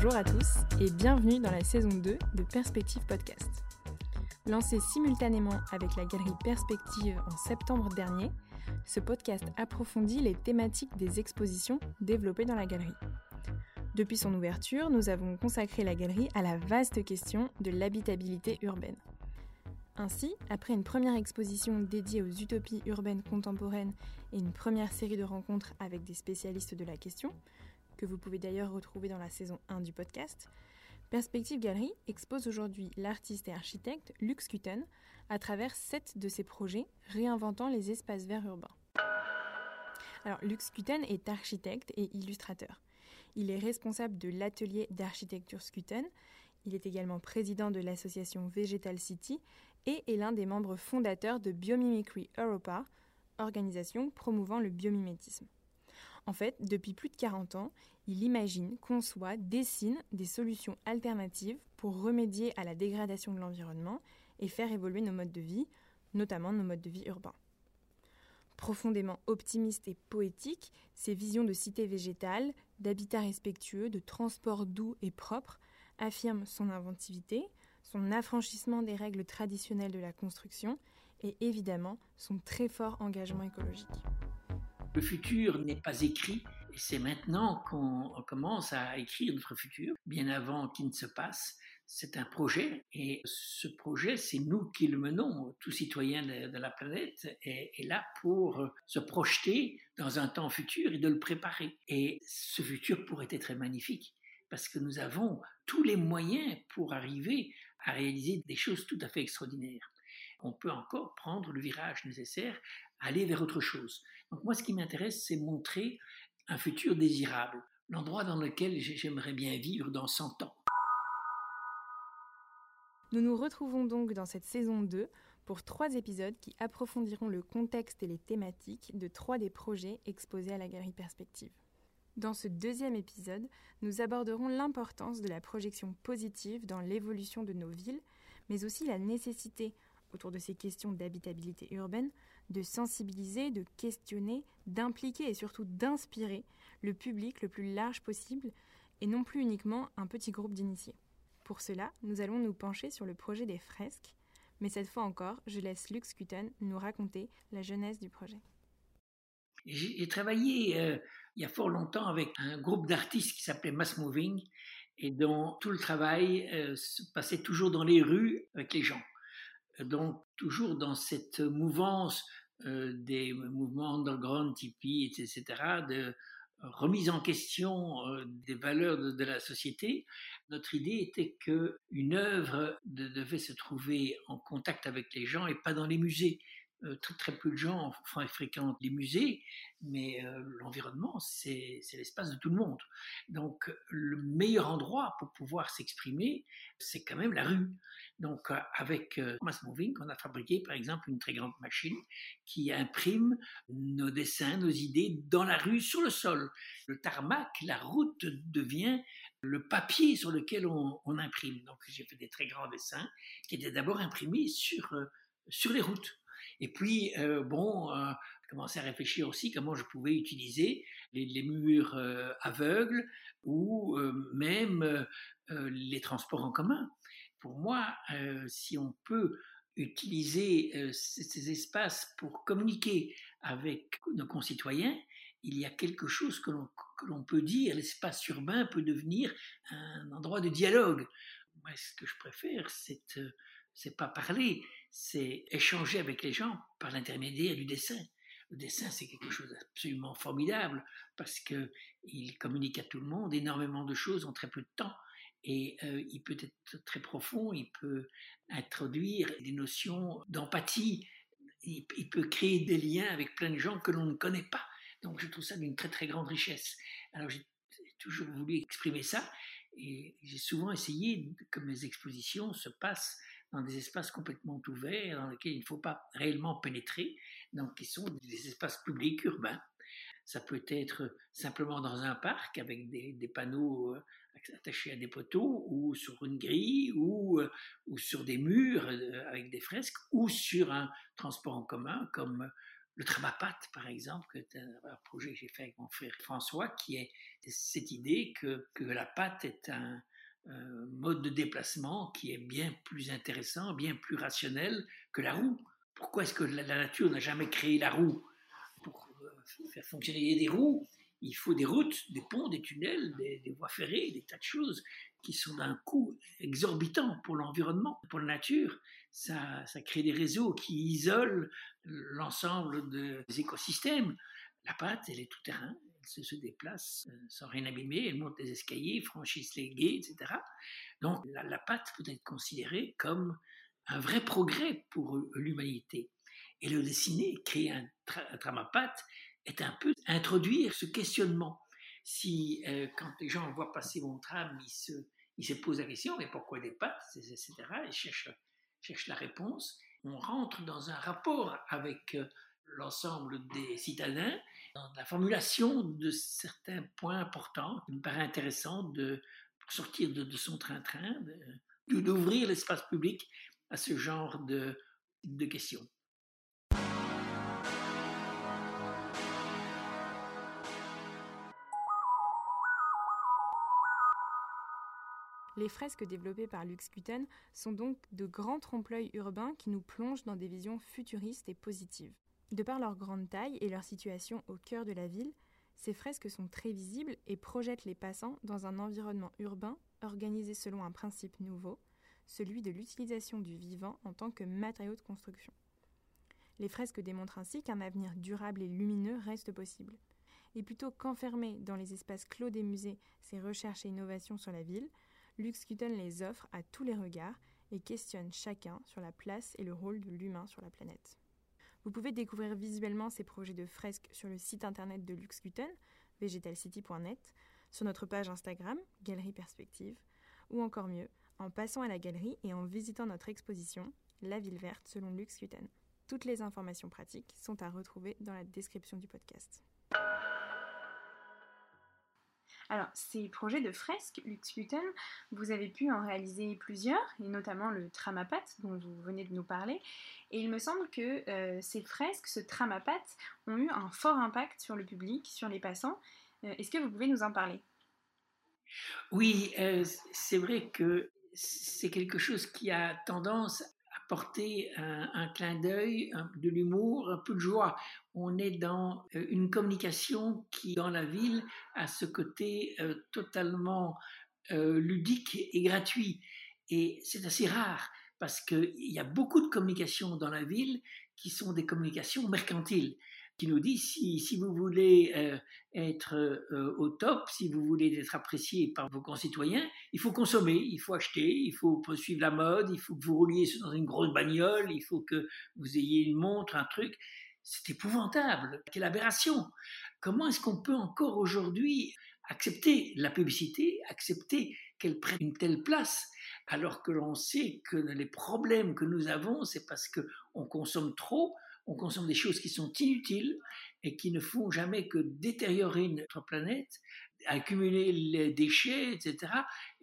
Bonjour à tous et bienvenue dans la saison 2 de Perspective Podcast. Lancé simultanément avec la galerie Perspective en septembre dernier, ce podcast approfondit les thématiques des expositions développées dans la galerie. Depuis son ouverture, nous avons consacré la galerie à la vaste question de l'habitabilité urbaine. Ainsi, après une première exposition dédiée aux utopies urbaines contemporaines et une première série de rencontres avec des spécialistes de la question, que vous pouvez d'ailleurs retrouver dans la saison 1 du podcast, Perspective Galerie expose aujourd'hui l'artiste et architecte Lux Kuten à travers sept de ses projets réinventant les espaces verts urbains. Alors, Lux Kuten est architecte et illustrateur. Il est responsable de l'atelier d'architecture Skuten. Il est également président de l'association Vegetal City et est l'un des membres fondateurs de Biomimicry Europa, organisation promouvant le biomimétisme. En fait, depuis plus de 40 ans, il imagine, conçoit, dessine des solutions alternatives pour remédier à la dégradation de l'environnement et faire évoluer nos modes de vie, notamment nos modes de vie urbains. Profondément optimiste et poétique, ses visions de cité végétale, d'habitat respectueux, de transport doux et propre affirment son inventivité, son affranchissement des règles traditionnelles de la construction et évidemment son très fort engagement écologique. Le futur n'est pas écrit, c'est maintenant qu'on commence à écrire notre futur, bien avant qu'il ne se passe. C'est un projet, et ce projet, c'est nous qui le menons. Tout citoyen de, la planète est, est, là pour se projeter dans un temps futur et de le préparer. Et ce futur pourrait être magnifique, parce que nous avons tous les moyens pour arriver à réaliser des choses tout à fait extraordinaires on peut encore prendre le virage nécessaire, aller vers autre chose. Donc moi, ce qui m'intéresse, c'est montrer un futur désirable, l'endroit dans lequel j'aimerais bien vivre dans 100 ans. Nous nous retrouvons donc dans cette saison 2 pour trois épisodes qui approfondiront le contexte et les thématiques de trois des projets exposés à la Galerie Perspective. Dans ce deuxième épisode, nous aborderons l'importance de la projection positive dans l'évolution de nos villes, mais aussi la nécessité autour de ces questions d'habitabilité urbaine, de sensibiliser, de questionner, d'impliquer et surtout d'inspirer le public le plus large possible et non plus uniquement un petit groupe d'initiés. Pour cela, nous allons nous pencher sur le projet des fresques, mais cette fois encore, je laisse Lux Kuten nous raconter la jeunesse du projet. J'ai travaillé euh, il y a fort longtemps avec un groupe d'artistes qui s'appelait Mass Moving et dont tout le travail euh, se passait toujours dans les rues avec les gens donc toujours dans cette mouvance euh, des mouvements underground, Tipeee, etc., de remise en question euh, des valeurs de, la société, notre idée était que une œuvre devait se trouver en contact avec les gens et pas dans les musées. Euh, très, très peu de gens enfin, fréquentent les musées, mais euh, l'environnement, c'est l'espace de tout le monde. Donc, le meilleur endroit pour pouvoir s'exprimer, c'est quand même la rue. Donc, euh, avec Mass Moving, on a fabriqué, par exemple, une très grande machine qui imprime nos dessins, nos idées dans la rue, sur le sol. Le tarmac, la route devient le papier sur lequel on, on imprime. Donc, j'ai fait des très grands dessins qui étaient d'abord imprimés sur, sur les routes. Et puis, euh, bon, euh, je commençais à réfléchir aussi comment je pouvais utiliser les, murs euh, aveugles ou même les transports en commun. Pour moi, si on peut utiliser ces espaces pour communiquer avec nos concitoyens, il y a quelque chose que l'on peut dire, l'espace urbain peut devenir un endroit de dialogue. Moi, ce que je préfère, c'est c'est pas parler, c'est échanger avec les gens par l'intermédiaire du dessin. Le dessin, c'est quelque chose d'absolument formidable parce que il communique à tout le monde énormément de choses en très peu de temps et euh, il peut être très profond, il peut introduire des notions d'empathie, il, peut créer des liens avec plein de gens que l'on ne connaît pas. Donc je trouve ça d'une très très grande richesse. Alors j'ai toujours voulu exprimer ça et j'ai souvent essayé que mes expositions se passent dans des espaces complètement ouverts, dans lesquels il ne faut pas réellement pénétrer, donc qui sont des espaces publics urbains. Ça peut être simplement dans un parc avec des, panneaux euh, attachés à des poteaux, ou sur une grille, ou, euh, ou sur des murs euh, avec des fresques, ou sur un transport en commun comme le Tramapat, par exemple, c'est un, projet que j'ai fait avec mon frère François, qui est cette idée que, que la patte est un, mode de déplacement qui est bien plus intéressant, bien plus rationnel que la roue. Pourquoi est-ce que la, nature n'a jamais créé la roue Pour euh, faire fonctionner des roues, il faut des routes, des ponts, des tunnels, des, des voies ferrées, des tas de choses qui sont d'un coût exorbitant pour l'environnement, pour la nature ça, crée des réseaux qui isolent l'ensemble des écosystèmes. La pâte, elle est tout terrain, elle se, déplace euh, sans rien abîmer, elle monte des escaliers, franchisse les guets, etc. Donc la, pâte peut être considérée comme un vrai progrès pour l'humanité. Et le dessiner, créer un, tra est un peu introduire ce questionnement. Si euh, quand les gens voient passer mon tram, ils se, se posent la question, mais pourquoi des pattes, etc. Ils cherchent cherche la réponse. On rentre dans un rapport avec euh, l'ensemble des citadins, la formulation de certains points importants. Il me paraît intéressant de sortir de, son train-train, d'ouvrir l'espace public à ce genre de, questions. Les fresques développées par Lux Gutten sont donc de grands trompe-l'œil urbains qui nous plongent dans des visions futuristes et positives. De par leur grande taille et leur situation au cœur de la ville, ces fresques sont très visibles et projettent les passants dans un environnement urbain organisé selon un principe nouveau, celui de l'utilisation du vivant en tant que matériau de construction. Les fresques démontrent ainsi qu'un avenir durable et lumineux reste possible. Et plutôt qu'enfermer dans les espaces clos des musées ces recherches et innovations sur la ville, Luxcuten les offre à tous les regards et questionne chacun sur la place et le rôle de l'humain sur la planète. Vous pouvez découvrir visuellement ces projets de fresques sur le site internet de Luxcuten, vegetalcity.net, sur notre page Instagram, Galerie Perspective, ou encore mieux, en passant à la galerie et en visitant notre exposition, La ville verte selon Luxcuten. Toutes les informations pratiques sont à retrouver dans la description du podcast. Alors, ces projets de fresques Luxuten, vous avez pu en réaliser plusieurs, et notamment le Tramapat dont vous venez de nous parler. Et il me semble que euh, ces fresques, ce Tramapat, ont eu un fort impact sur le public, sur les passants. Euh, est-ce que vous pouvez nous en parler? Oui, euh, c'est vrai que c'est quelque chose qui a tendance porter un, clin d'œil, de l'humour, un peu de joie. On est dans euh, une communication qui, dans la ville, a ce côté euh, totalement euh, ludique et gratuit. Et c'est assez rare parce qu'il y a beaucoup de communications dans la ville qui sont des communications mercantiles qui nous dit si, si vous voulez euh, être euh, au top, si vous voulez être apprécié par vos concitoyens, il faut consommer, il faut acheter, il faut suivre la mode, il faut que vous rouliez dans une grosse bagnole, il faut que vous ayez une montre, un truc. C'est épouvantable, quelle aberration. Comment est-ce qu'on peut encore aujourd'hui accepter la publicité, accepter qu'elle prenne une telle place alors que l'on sait que les problèmes que nous avons, c'est parce qu'on consomme trop, on consomme des choses qui sont inutiles et qui ne font jamais que détériorer notre planète, accumuler les déchets, etc.,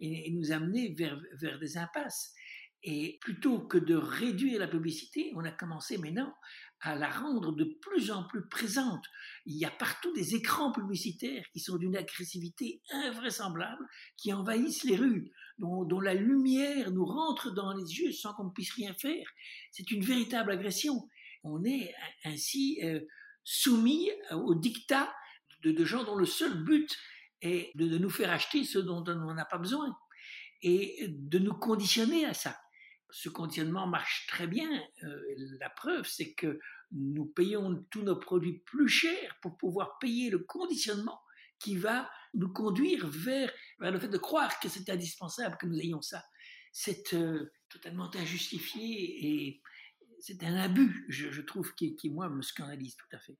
et, nous amener vers, vers des impasses. Et plutôt que de réduire la publicité, on a commencé maintenant à la rendre de plus en plus présente. Il y a partout des écrans publicitaires qui sont d'une agressivité invraisemblable, qui envahissent les rues, dont, dont, la lumière nous rentre dans les yeux sans qu'on ne puisse rien faire. C'est une véritable agression on est ainsi euh, soumis au dictat de, gens dont le seul but est de, nous faire acheter ce dont on n'a pas besoin et de nous conditionner à ça. Ce conditionnement marche très bien. Euh, la preuve, c'est que nous payons tous nos produits plus chers pour pouvoir payer le conditionnement qui va nous conduire vers, le fait de croire que c'est indispensable que nous ayons ça. C'est euh, totalement injustifié et c'est un abus, je, trouve, qui, qui, moi, me scandalise tout à fait.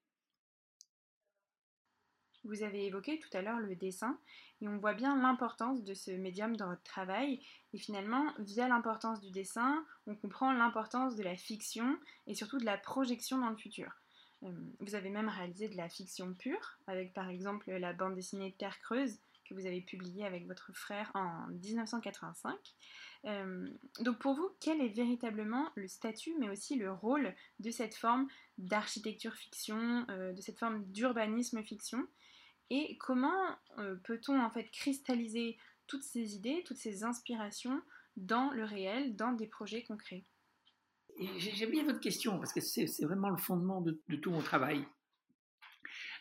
Vous avez évoqué tout à l'heure le dessin, et on voit bien l'importance de ce médium dans votre travail. Et finalement, via l'importance du dessin, on comprend l'importance de la fiction et surtout de la projection dans le futur. Euh, vous avez même réalisé de la fiction pure, avec par exemple la bande dessinée Terre Creuse, que vous avez publié avec votre frère en 1985. Euh, donc pour vous, quel est véritablement le statut, mais aussi le rôle de cette forme d'architecture fiction, euh, de cette forme d'urbanisme fiction? Et comment euh, peut-on en fait cristalliser toutes ces idées, toutes ces inspirations dans le réel, dans des projets concrets? J'aime bien votre question parce que c'est vraiment le fondement de, tout mon travail.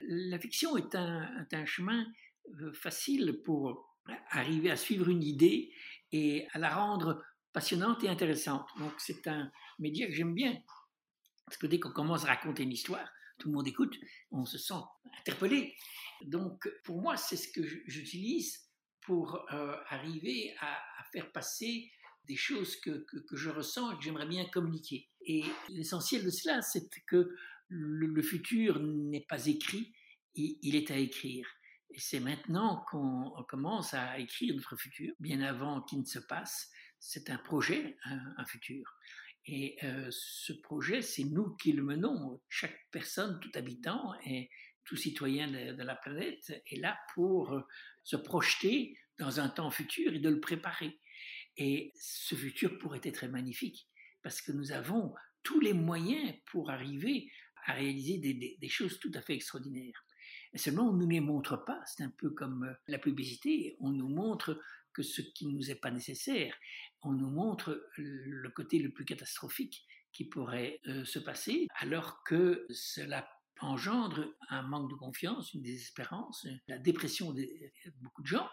La fiction est un, un chemin facile pour arriver à suivre une idée et à la rendre passionnante et intéressante. Donc c'est un média que j'aime bien. Parce que dès qu'on commence à raconter une histoire, tout le monde écoute, on se sent interpellé. Donc pour moi, c'est ce que j'utilise pour euh, arriver à, faire passer des choses que, que, je ressens et que j'aimerais bien communiquer. Et l'essentiel de cela, c'est que le, futur n'est pas écrit, il est à écrire. Et c'est maintenant qu'on commence à écrire notre futur, bien avant qu'il ne se passe. C'est un projet, un, futur. Et euh, ce projet, c'est nous qui le menons. Chaque personne, tout habitant et tout citoyen de, la planète est là pour se projeter dans un temps futur et de le préparer. Et ce futur pourrait être magnifique parce que nous avons tous les moyens pour arriver à réaliser des choses tout à fait extraordinaires. Seulement, on ne nous les montre pas. C'est un peu comme euh, la publicité. On nous montre que ce qui ne nous est pas nécessaire. On nous montre le côté le plus catastrophique qui pourrait euh, se passer, alors que cela engendre un manque de confiance, une désespérance, la dépression de beaucoup de gens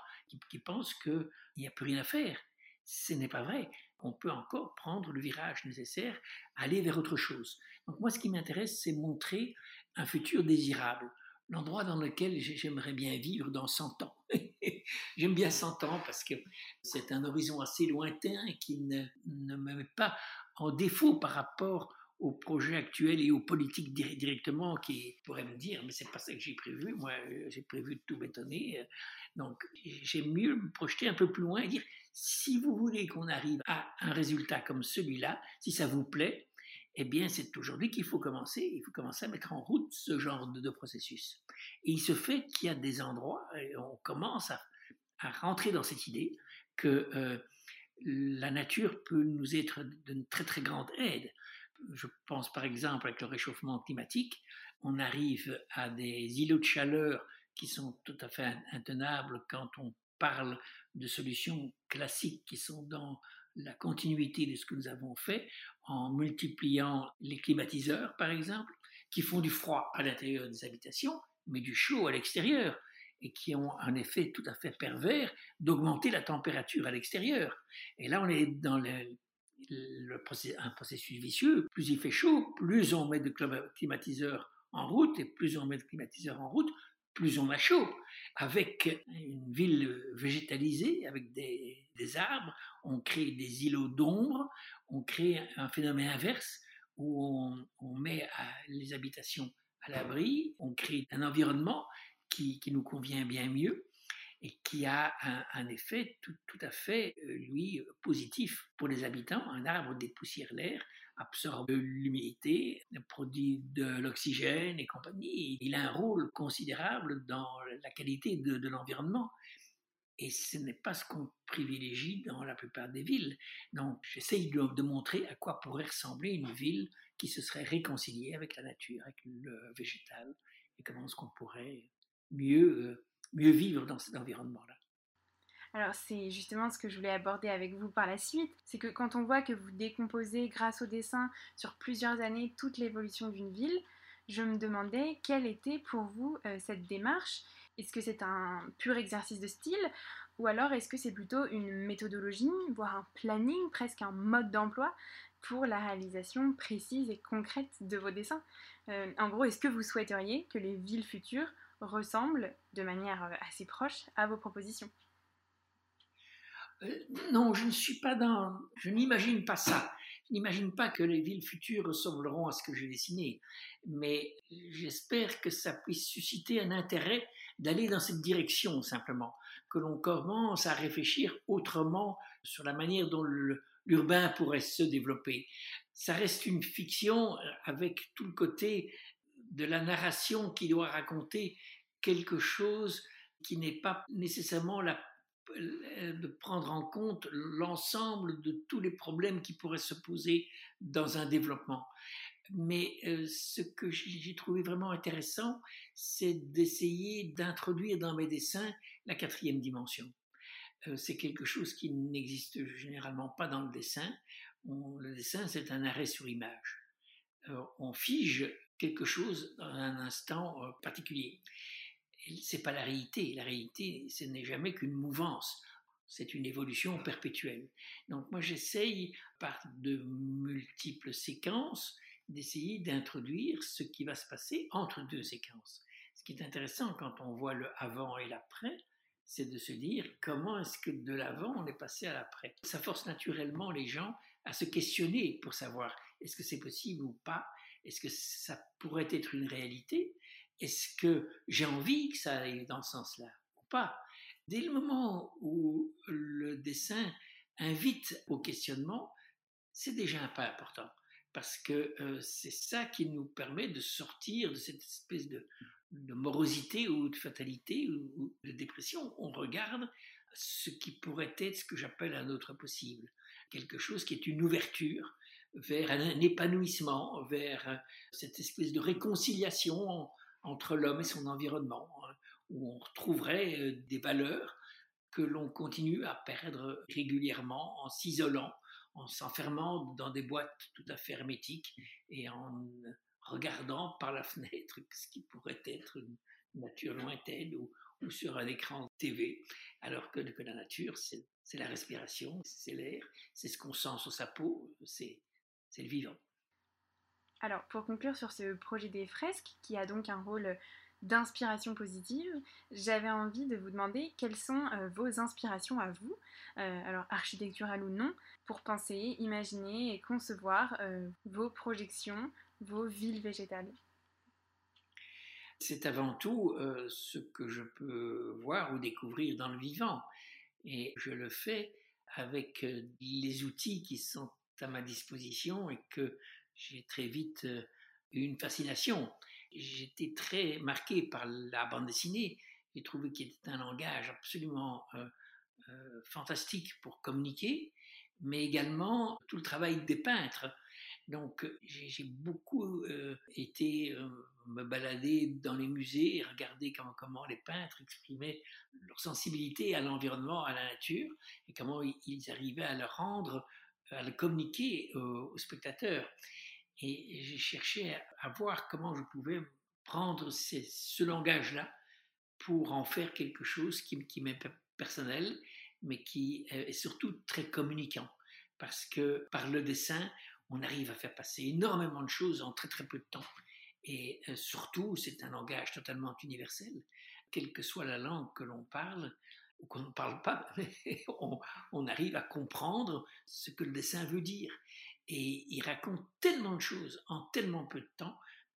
qui pensent qu'il n'y a plus rien à faire. Ce n'est pas vrai. On peut encore prendre le virage nécessaire, aller vers autre chose. Donc moi, ce qui m'intéresse, c'est montrer un futur désirable, l'endroit dans lequel j'aimerais bien vivre dans 100 ans. J'aime bien 100 ans parce que c'est un horizon assez lointain qui ne, me met pas en défaut par rapport aux projets actuels et aux politiques directement qui pourraient me dire mais c'est pas ça que j'ai prévu moi j'ai prévu de tout bétonner donc j'aime mieux me projeter un peu plus loin et dire si vous voulez qu'on arrive à un résultat comme celui-là si ça vous plaît eh bien, c'est aujourd'hui qu'il faut commencer, il faut commencer à mettre en route ce genre de, processus. Et il se fait qu'il y a des endroits, et on commence à, rentrer dans cette idée que euh, la nature peut nous être d'une très très grande aide. Je pense par exemple avec le réchauffement climatique, on arrive à des îlots de chaleur qui sont tout à fait intenables quand on parle de solutions classiques qui sont dans la continuité de ce que nous avons fait en multipliant les climatiseurs, par exemple, qui font du froid à l'intérieur des habitations, mais du chaud à l'extérieur, et qui ont un effet tout à fait pervers d'augmenter la température à l'extérieur. Et là, on est dans un processus vicieux. Plus il fait chaud, plus on met de climatiseurs en route, et plus on met de climatiseurs en route, plus on a chaud. Avec une ville végétalisée, avec des, arbres, on crée des îlots d'ombre, on crée un phénomène inverse où on, met les habitations à l'abri, on crée un environnement qui, nous convient bien mieux et qui a un, effet tout, tout, à fait, euh, lui, positif pour les habitants. Un arbre dépoussière l'air, absorbe l'humidité, produit de l'oxygène et compagnie. Il a un rôle considérable dans la qualité de, l'environnement. Et ce n'est pas ce qu'on privilégie dans la plupart des villes. Donc, j'essaye de, montrer à quoi pourrait ressembler une ville qui se serait réconciliée avec la nature, avec le végétal, et comment est-ce qu'on pourrait mieux, euh, mieux vivre dans cet environnement-là. Alors c'est justement ce que je voulais aborder avec vous par la suite, c'est que quand on voit que vous décomposez grâce au dessin sur plusieurs années toute l'évolution d'une ville, je me demandais quelle était pour vous euh, cette démarche. Est-ce que c'est un pur exercice de style ou alors est-ce que c'est plutôt une méthodologie, voire un planning, presque un mode d'emploi pour la réalisation précise et concrète de vos dessins? Euh, En gros, est-ce que vous souhaiteriez que les villes futures ressemblent de manière euh, assez proche à vos propositions? Euh, non, je ne suis pas dans. Je n'imagine pas ça. Je n'imagine pas que les villes futures ressembleront à ce que j'ai dessiné. Mais j'espère que ça puisse susciter un intérêt d'aller dans cette direction, simplement. Que l'on commence à réfléchir autrement sur la manière dont l'urbain pourrait se développer. Ça reste une fiction avec tout le côté de la narration qui doit raconter quelque chose qui n'est pas nécessairement la de prendre en compte l'ensemble de tous les problèmes qui pourraient se poser dans un développement. Mais euh, ce que j'ai trouvé vraiment intéressant, c'est d'essayer d'introduire dans mes dessins la quatrième dimension. Euh, c'est quelque chose qui n'existe généralement pas dans le dessin. le dessin, c'est un arrêt sur image. Euh, on fige quelque chose dans un instant particulier c'est pas la réalité. La réalité, ce n'est jamais qu'une mouvance. C'est une évolution perpétuelle. Donc moi, j'essaye par de multiples séquences d'essayer d'introduire ce qui va se passer entre deux séquences. Ce qui est intéressant quand on voit le avant et l'après, c'est de se dire comment est-ce que de l'avant on est passé à l'après. Ça force naturellement les gens à se questionner pour savoir est-ce que c'est possible ou pas, est-ce que ça pourrait être une réalité, est-ce que j'ai envie que ça aille dans ce sens-là ou pas? Dès le moment où le dessin invite au questionnement, c'est déjà un pas important parce que euh, c'est ça qui nous permet de sortir de cette espèce de, morosité ou de fatalité ou, de dépression. On regarde ce qui pourrait être ce que j'appelle un autre possible, quelque chose qui est une ouverture vers un épanouissement, vers cette espèce de réconciliation entre l'homme et son environnement, hein, où on retrouverait euh, des valeurs que l'on continue à perdre régulièrement en s'isolant, en s'enfermant dans des boîtes tout à fait hermétiques et en regardant par la fenêtre ce qui pourrait être une nature lointaine ou, sur un écran TV, alors que, que la nature, c'est la respiration, c'est l'air, c'est ce qu'on sent sur sa peau, c'est le vivant. Alors, pour conclure sur ce projet des fresques, qui a donc un rôle d'inspiration positive, j'avais envie de vous demander quelles sont euh, vos inspirations à vous, euh, alors architecturales ou non, pour penser, imaginer et concevoir euh, vos projections, vos villes végétales. C'est avant tout ce que je peux voir ou découvrir dans le vivant. Et je le fais avec les outils qui sont à ma disposition et que j'ai très vite eu une fascination. J'étais très marqué par la bande dessinée. J'ai trouvé qu'il était un langage absolument fantastique pour communiquer, mais également tout le travail des peintres. Donc j'ai beaucoup été me balader dans les musées et regarder comment, comment, les peintres exprimaient leur sensibilité à l'environnement, à la nature, et comment ils arrivaient à le rendre, à le communiquer aux spectateurs. Et j'ai cherché à, voir comment je pouvais prendre ce langage-là pour en faire quelque chose qui, qui m'est personnel, mais qui est surtout très communicant. Parce que par le dessin, on arrive à faire passer énormément de choses en très très peu de temps. Et euh, surtout, c'est un langage totalement universel. Quelle que soit la langue que l'on parle, qu'on ne parle pas, on, on, arrive à comprendre ce que le dessin veut dire. Et il raconte tellement de choses en tellement peu de temps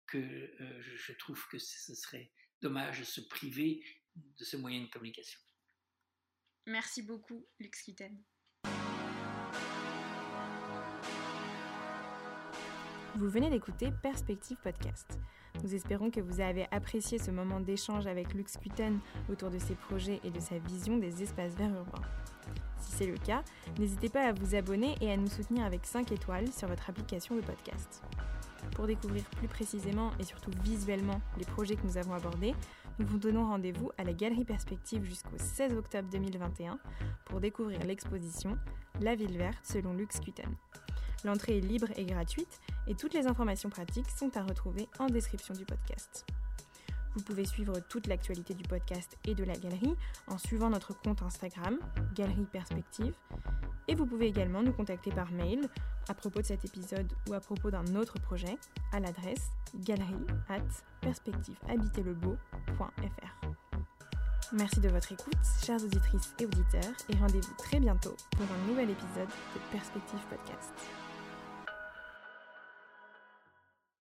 que euh, je trouve que ce serait dommage de se priver de ce moyen de communication. Merci beaucoup, Lux Kitten. Vous venez d'écouter Perspective Podcast. Nous espérons que vous avez apprécié ce moment d'échange avec Lux Kuten autour de ses projets et de sa vision des espaces verts urbains. Si c'est le cas, n'hésitez pas à vous abonner et à nous soutenir avec 5 étoiles sur votre application de podcast. Pour découvrir plus précisément et surtout visuellement les projets que nous avons abordés, nous vous donnons rendez-vous à la Galerie Perspective jusqu'au 16 octobre 2021 pour découvrir l'exposition La ville verte selon Lux Kuten. L'entrée est libre et gratuite et toutes les informations pratiques sont à retrouver en description du podcast. Vous pouvez suivre toute l'actualité du podcast et de la galerie en suivant notre compte Instagram, Galerie Perspective. Et vous pouvez également nous contacter par mail à propos de cet épisode ou à propos d'un autre projet à l'adresse galerie at. Merci de votre écoute, chères auditrices et auditeurs, et rendez-vous très bientôt pour un nouvel épisode de Perspective Podcast.